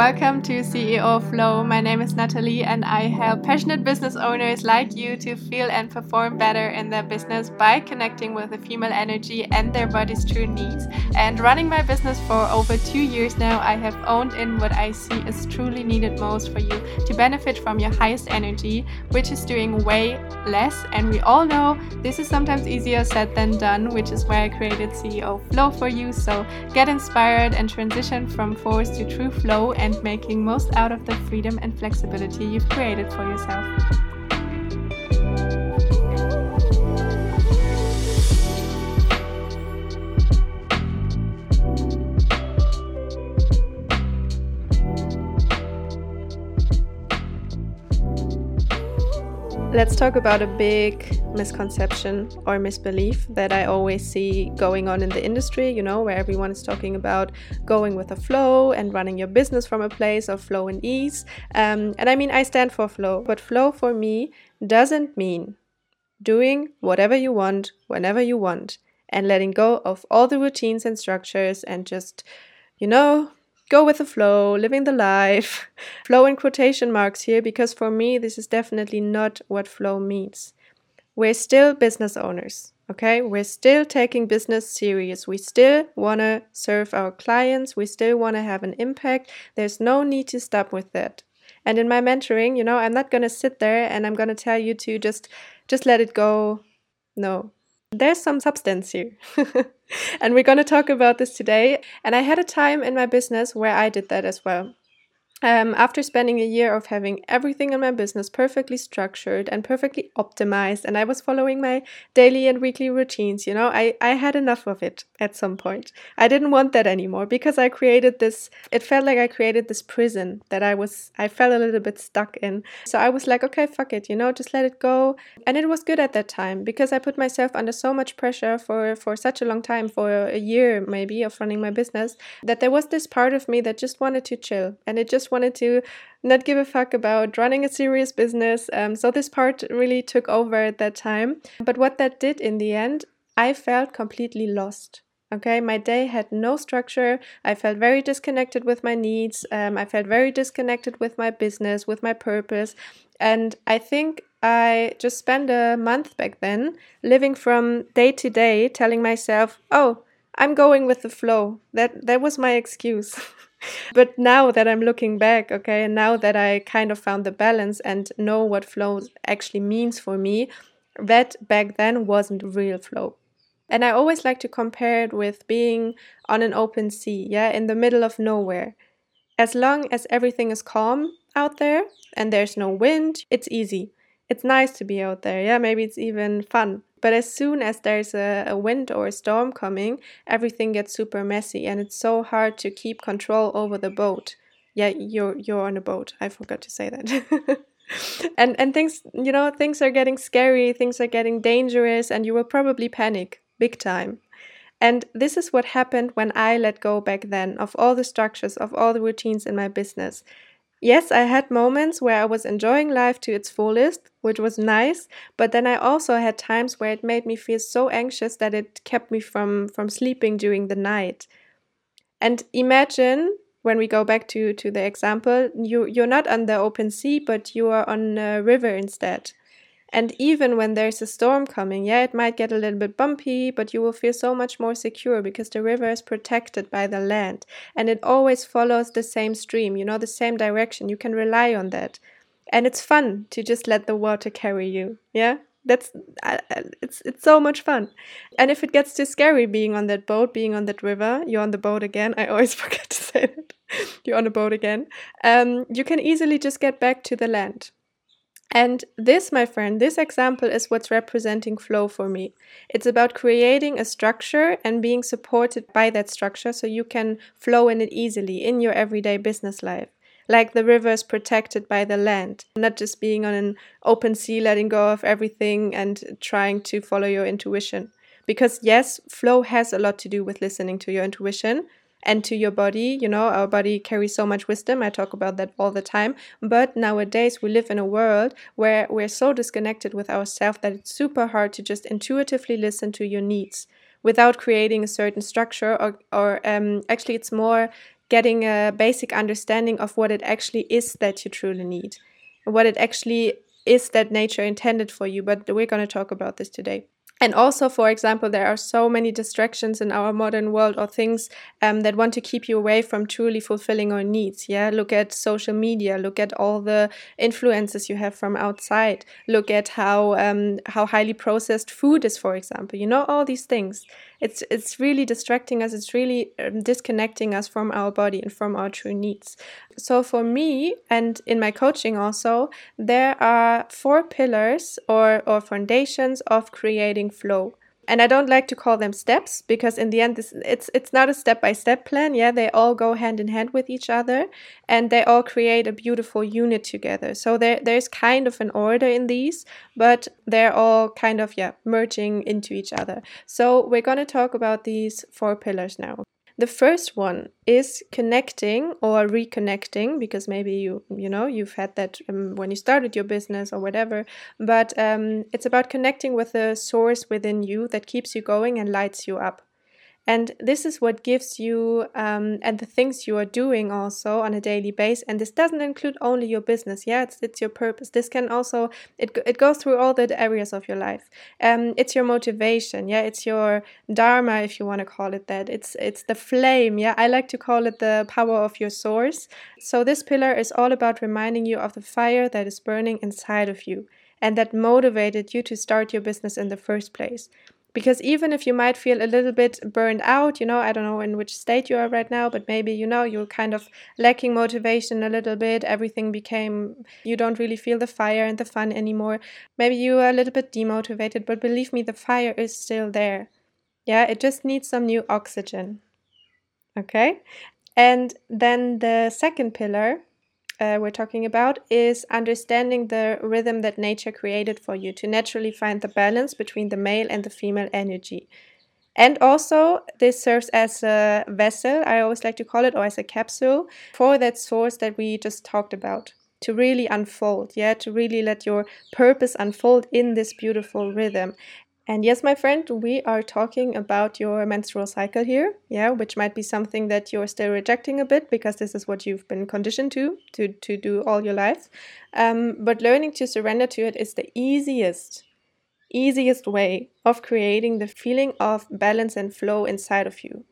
Welcome to CEO Flow. My name is Natalie, and I help passionate business owners like you to feel and perform better in their business by connecting with the female energy and their body's true needs. And running my business for over two years now, I have owned in what I see is truly needed most for you to benefit from your highest energy, which is doing way less. And we all know this is sometimes easier said than done, which is why I created CEO Flow for you. So get inspired and transition from force to true flow and making most out of the freedom and flexibility you've created for yourself. Let's talk about a big misconception or misbelief that I always see going on in the industry, you know, where everyone is talking about going with a flow and running your business from a place of flow and ease. Um, and I mean, I stand for flow, but flow for me doesn't mean doing whatever you want, whenever you want, and letting go of all the routines and structures and just, you know, go with the flow, living the life. flow in quotation marks here because for me, this is definitely not what flow means. We're still business owners, okay? We're still taking business serious. We still want to serve our clients. We still want to have an impact. There's no need to stop with that. And in my mentoring, you know, I'm not going to sit there and I'm going to tell you to just just let it go. No. There's some substance here. and we're going to talk about this today. And I had a time in my business where I did that as well. Um, after spending a year of having everything in my business perfectly structured and perfectly optimized, and I was following my daily and weekly routines, you know, I, I had enough of it at some point. I didn't want that anymore because I created this, it felt like I created this prison that I was, I felt a little bit stuck in. So I was like, okay, fuck it, you know, just let it go. And it was good at that time because I put myself under so much pressure for, for such a long time, for a year maybe of running my business, that there was this part of me that just wanted to chill and it just wanted to not give a fuck about running a serious business. Um, so this part really took over at that time. But what that did in the end, I felt completely lost. Okay, my day had no structure. I felt very disconnected with my needs. Um, I felt very disconnected with my business, with my purpose. And I think I just spent a month back then living from day to day, telling myself, oh, I'm going with the flow. That that was my excuse. but now that I'm looking back, okay, and now that I kind of found the balance and know what flow actually means for me, that back then wasn't real flow. And I always like to compare it with being on an open sea, yeah, in the middle of nowhere. As long as everything is calm out there and there's no wind, it's easy. It's nice to be out there, yeah, maybe it's even fun. But as soon as there's a, a wind or a storm coming, everything gets super messy and it's so hard to keep control over the boat. Yeah, you're you're on a boat. I forgot to say that. and and things you know things are getting scary things are getting dangerous and you will probably panic big time and this is what happened when i let go back then of all the structures of all the routines in my business Yes, I had moments where I was enjoying life to its fullest, which was nice, but then I also had times where it made me feel so anxious that it kept me from from sleeping during the night. And imagine when we go back to to the example, you you're not on the open sea, but you are on a river instead. And even when there's a storm coming, yeah, it might get a little bit bumpy, but you will feel so much more secure because the river is protected by the land and it always follows the same stream, you know, the same direction. You can rely on that. And it's fun to just let the water carry you, yeah? That's uh, it's it's so much fun. And if it gets too scary being on that boat, being on that river, you're on the boat again. I always forget to say that. you're on a boat again. Um, you can easily just get back to the land and this, my friend, this example is what's representing flow for me. It's about creating a structure and being supported by that structure so you can flow in it easily in your everyday business life. Like the river is protected by the land, not just being on an open sea, letting go of everything and trying to follow your intuition. Because, yes, flow has a lot to do with listening to your intuition, and to your body. You know, our body carries so much wisdom. I talk about that all the time. But nowadays, we live in a world where we're so disconnected with ourselves that it's super hard to just intuitively listen to your needs without creating a certain structure or, or um, actually it's more getting a basic understanding of what it actually is that you truly need, what it actually is that nature intended for you. But we're going to talk about this today and also for example there are so many distractions in our modern world or things um, that want to keep you away from truly fulfilling your needs yeah? Look at social media look at all the influences you have from outside. Look at how um, how highly processed food is for example you know all these things it's it's really distracting us it's really um, disconnecting us from our body and from our true needs. So for me and in my coaching also there are four pillars or or foundations of creating flow and I don't like to call them steps because in the end this, it's it's not a step by step plan. Yeah they all go hand in hand with each other and they all create a beautiful unit together. So there there's kind of an order in these but they're all kind of yeah merging into each other. So we're going to talk about these four pillars now the first one is connecting or reconnecting because maybe you you know you've had that um, when you started your business or whatever, but um, it's about connecting with the source within you that keeps you going and lights you up. And this is what gives you um, and the things you are doing also on a daily basis. And this doesn't include only your business. Yeah, it's, it's your purpose. This can also, it, it goes through all the areas of your life. Um, it's your motivation. Yeah, it's your dharma, if you want to call it that. It's, it's the flame. Yeah, I like to call it the power of your source. So this pillar is all about reminding you of the fire that is burning inside of you and that motivated you to start your business in the first place because even if you might feel a little bit burned out you know i don't know in which state you are right now but maybe you know you're kind of lacking motivation a little bit everything became you don't really feel the fire and the fun anymore. Maybe you are a little bit demotivated but believe me the fire is still there. Yeah it just needs some new oxygen. Okay? And then the second pillar uh, we're talking about is understanding the rhythm that nature created for you to naturally find the balance between the male and the female energy. And also, this serves as a vessel, I always like to call it, or as a capsule for that source that we just talked about to really unfold, yeah, to really let your purpose unfold in this beautiful rhythm. And yes, my friend, we are talking about your menstrual cycle here, yeah, which might be something that you're still rejecting a bit because this is what you've been conditioned to to to do all your life. Um, but learning to surrender to it is the easiest, easiest way of creating the feeling of balance and flow inside of you.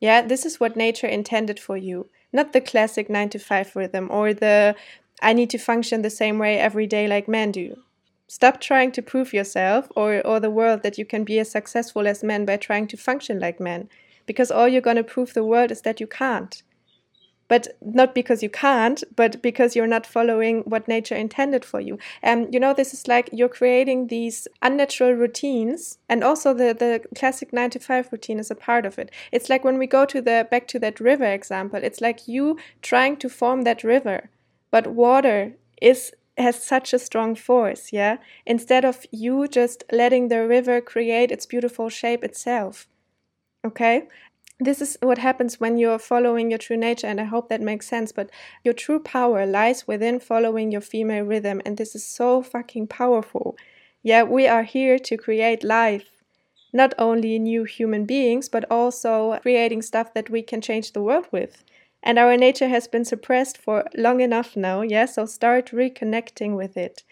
Yeah, this is what nature intended for you, not the classic nine to five rhythm or the I need to function the same way every day like men do. Stop trying to prove yourself or, or the world that you can be as successful as men by trying to function like men. Because all you're going to prove the world is that you can't. But not because you can't, but because you're not following what nature intended for you. And you know, this is like you're creating these unnatural routines, and also the, the classic nine to five routine is a part of it. It's like when we go to the back to that river example, it's like you trying to form that river, but water is has such a strong force, yeah? Instead of you just letting the river create its beautiful shape itself. Okay? This is what happens when you're following your true nature, and I hope that makes sense. But your true power lies within following your female rhythm, and this is so fucking powerful. Yeah, we are here to create life, not only new human beings, but also creating stuff that we can change the world with. And our nature has been suppressed for long enough now, yeah? So start reconnecting with it.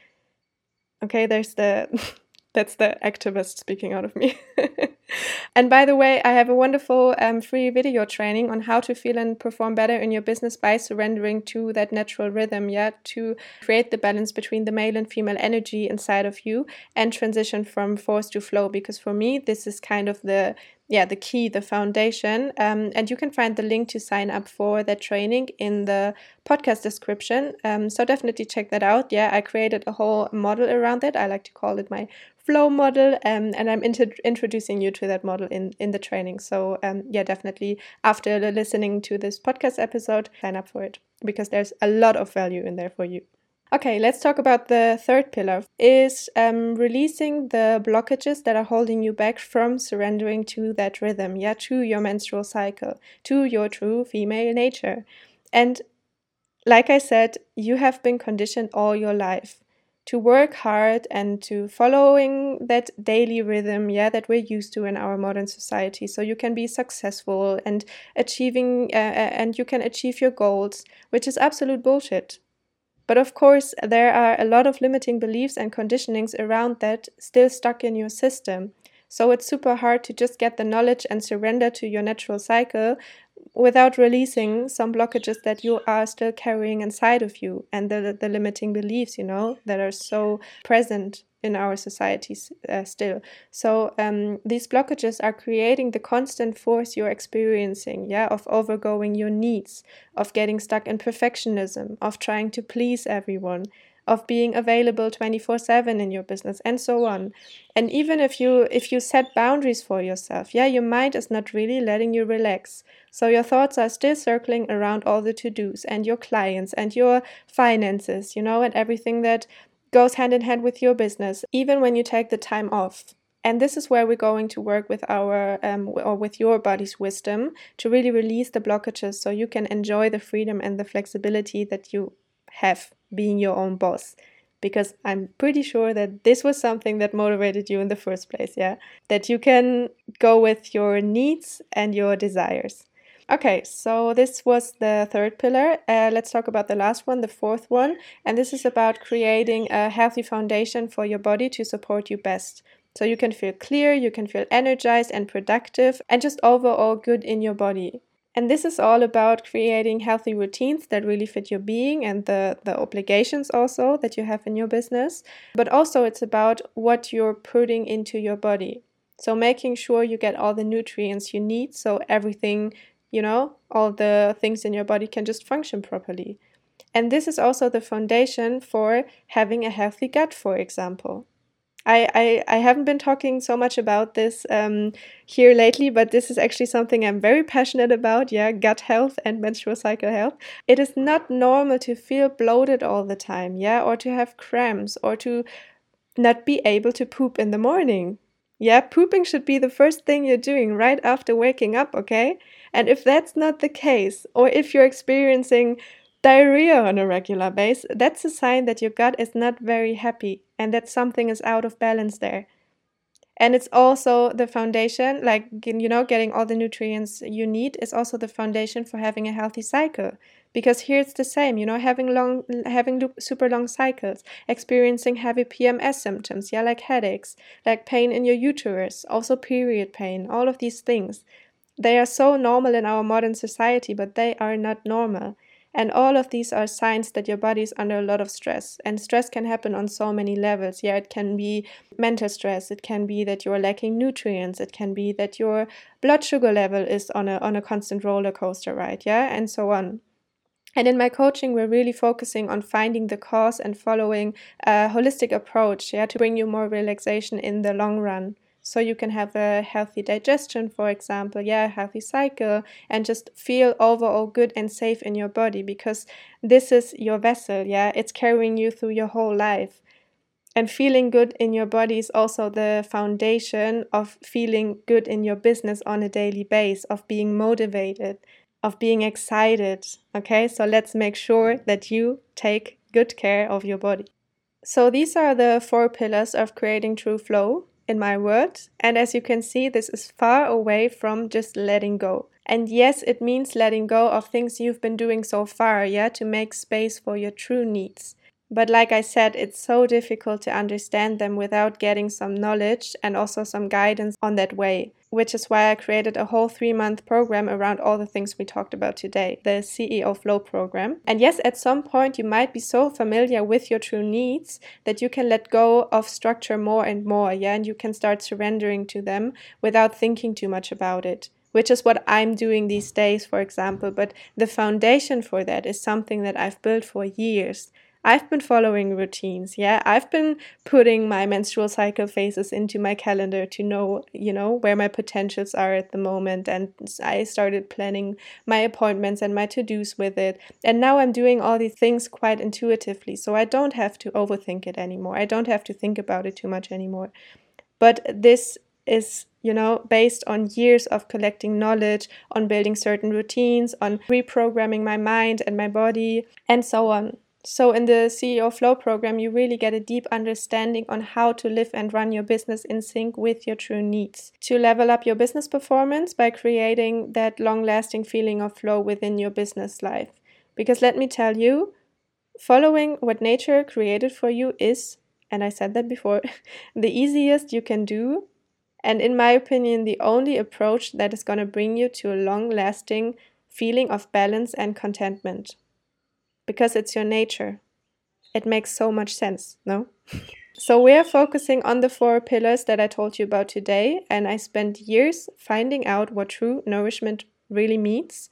Okay, there's the that's the activist speaking out of me. and by the way, I have a wonderful um, free video training on how to feel and perform better in your business by surrendering to that natural rhythm, yeah, to create the balance between the male and female energy inside of you and transition from force to flow. Because for me, this is kind of the yeah the key the foundation. Um, and you can find the link to sign up for that training in the podcast description. Um, so definitely check that out. Yeah i created a whole model around it. I like to call it my flow model. Um, and i'm inter- introducing you to that model in in the training. So um, yeah definitely after listening to this podcast episode sign up for it because there's a lot of value in there for you Okay, let's talk about the third pillar is um, releasing the blockages that are holding you back from surrendering to that rhythm, yeah, to your menstrual cycle, to your true female nature. And like I said, you have been conditioned all your life to work hard and to following that daily rhythm yeah that we're used to in our modern society so you can be successful and achieving uh, uh, and you can achieve your goals which is absolute bullshit but of course there are a lot of limiting beliefs and conditionings around that still stuck in your system. So it's super hard to just get the knowledge and surrender to your natural cycle without releasing some blockages that you are still carrying inside of you and the, the limiting beliefs, you know, that are so present in our societies uh, still. So um, these blockages are creating the constant force you're experiencing, yeah, of overgoing your needs, of getting stuck in perfectionism, of trying to please everyone, of being available 24/7 in your business and so on. And even if you if you set boundaries for yourself, yeah, your mind is not really letting you relax. So your thoughts are still circling around all the to-dos and your clients and your finances, you know, and everything that goes hand in hand with your business, even when you take the time off. And this is where we're going to work with our um, or with your body's wisdom to really release the blockages so you can enjoy the freedom and the flexibility that you have being your own boss because I'm pretty sure that this was something that motivated you in the first place, yeah? That you can go with your needs and your desires. Okay, so this was the third pillar. Uh, let's talk about the last one, the fourth one. And this is about creating a healthy foundation for your body to support you best. So you can feel clear, you can feel energized and productive, and just overall good in your body. And this is all about creating healthy routines that really fit your being and the, the obligations also that you have in your business. But also, it's about what you're putting into your body. So, making sure you get all the nutrients you need so everything, you know, all the things in your body can just function properly. And this is also the foundation for having a healthy gut, for example. I, I, I haven't been talking so much about this um, here lately, but this is actually something I'm very passionate about. Yeah, gut health and menstrual cycle health. It is not normal to feel bloated all the time, yeah, or to have cramps or to not be able to poop in the morning. Yeah, pooping should be the first thing you're doing right after waking up, okay? And if that's not the case, or if you're experiencing diarrhea on a regular basis, that's a sign that your gut is not very happy and that something is out of balance there. And it's also the foundation, like, you know, getting all the nutrients you need is also the foundation for having a healthy cycle. Because here it's the same, you know, having long, having super long cycles, experiencing heavy PMS symptoms, yeah, like headaches, like pain in your uterus, also period pain, all of these things. They are so normal in our modern society, but they are not normal. And all of these are signs that your body is under a lot of stress. And stress can happen on so many levels. Yeah, it can be mental stress, it can be that you're lacking nutrients, it can be that your blood sugar level is on a on a constant roller coaster ride, yeah, and so on. And in my coaching, we're really focusing on finding the cause and following a holistic approach, yeah, to bring you more relaxation in the long run so you can have a healthy digestion for example yeah healthy cycle and just feel overall good and safe in your body because this is your vessel yeah? It's carrying you through your whole life. And feeling good in your body is also the foundation of feeling good in your business on a daily basis of being motivated of being excited okay? So let's make sure that you take good care of your body. So these are the four pillars of creating true flow in my words. And as you can see, this is far away from just letting go. And yes, it means letting go of things you've been doing so far, yeah, to make space for your true needs. But like I said, it's so difficult to understand them without getting some knowledge and also some guidance on that way, which is why I created a whole three month program around all the things we talked about today, the CEO Flow program. And yes, at some point you might be so familiar with your true needs that you can let go of structure more and more, yeah, and you can start surrendering to them without thinking too much about it which is what I'm doing these days, for example. But the foundation for that is something that I've built for years. I've been following routines. Yeah, I've been putting my menstrual cycle phases into my calendar to know, you know, where my potentials are at the moment. And I started planning my appointments and my to dos with it. And now I'm doing all these things quite intuitively. So I don't have to overthink it anymore. I don't have to think about it too much anymore. But this is you know, based on years of collecting knowledge, on building certain routines, on reprogramming my mind and my body, and so on. So, in the CEO Flow program, you really get a deep understanding on how to live and run your business in sync with your true needs. To level up your business performance by creating that long lasting feeling of flow within your business life. Because let me tell you, following what nature created for you is, and I said that before, the easiest you can do. And in my opinion, the only approach that is going to bring you to a long lasting feeling of balance and contentment because it's your nature. It makes so much sense, no? so, we are focusing on the four pillars that I told you about today, and I spent years finding out what true nourishment really means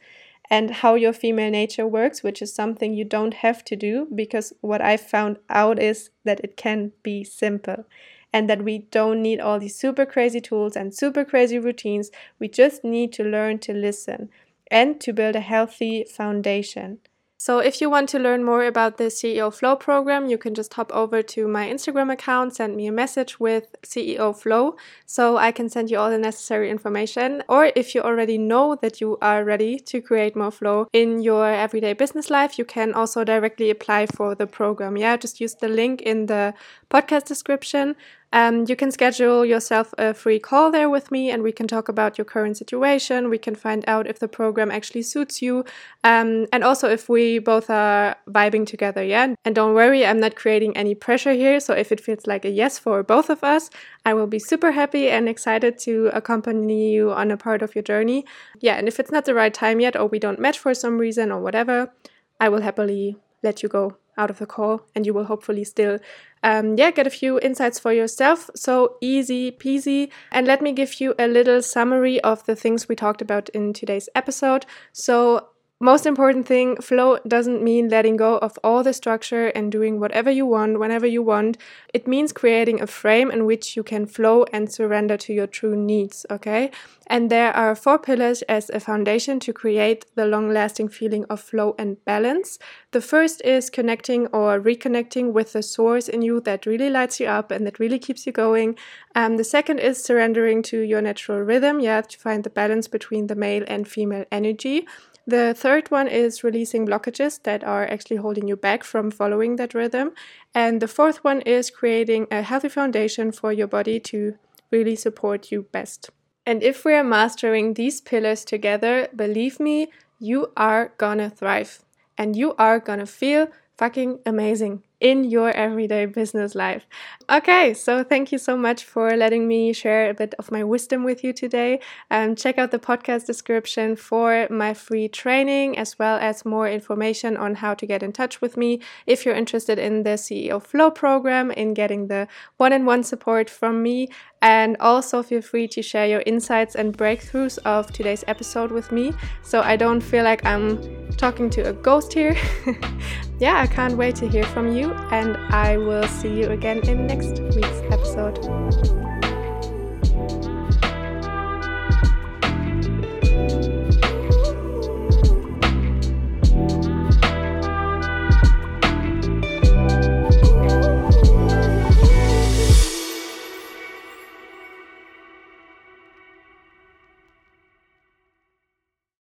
and how your female nature works, which is something you don't have to do because what I found out is that it can be simple and that we don't need all these super crazy tools and super crazy routines. We just need to learn to listen and to build a healthy foundation. So, if you want to learn more about the CEO Flow program, you can just hop over to my Instagram account, send me a message with CEO Flow so I can send you all the necessary information. Or if you already know that you are ready to create more flow in your everyday business life, you can also directly apply for the program. Yeah, just use the link in the podcast description. Um, you can schedule yourself a free call there with me and we can talk about your current situation. We can find out if the program actually suits you um, and also if we both are vibing together. Yeah. And don't worry, I'm not creating any pressure here. So if it feels like a yes for both of us, I will be super happy and excited to accompany you on a part of your journey. Yeah. And if it's not the right time yet or we don't match for some reason or whatever, I will happily let you go out of the call and you will hopefully still um, yeah get a few insights for yourself. So easy peasy. And let me give you a little summary of the things we talked about in today's episode. So most important thing flow doesn't mean letting go of all the structure and doing whatever you want whenever you want. It means creating a frame in which you can flow and surrender to your true needs, okay? And there are four pillars as a foundation to create the long lasting feeling of flow and balance. The first is connecting or reconnecting with the source in you that really lights you up and that really keeps you going. Um, the second is surrendering to your natural rhythm. You have to find the balance between the male and female energy. The third one is releasing blockages that are actually holding you back from following that rhythm. And the fourth one is creating a healthy foundation for your body to really support you best. And if we are mastering these pillars together, believe me, you are gonna thrive and you are gonna feel fucking amazing in your everyday business life. Okay, so thank you so much for letting me share a bit of my wisdom with you today. Um, check out the podcast description for my free training as well as more information on how to get in touch with me if you're interested in the CEO Flow program, in getting the one on one support from me. And also feel free to share your insights and breakthroughs of today's episode with me so I don't feel like I'm talking to a ghost here. yeah, I can't wait to hear from you and I will see you again in next week's episode.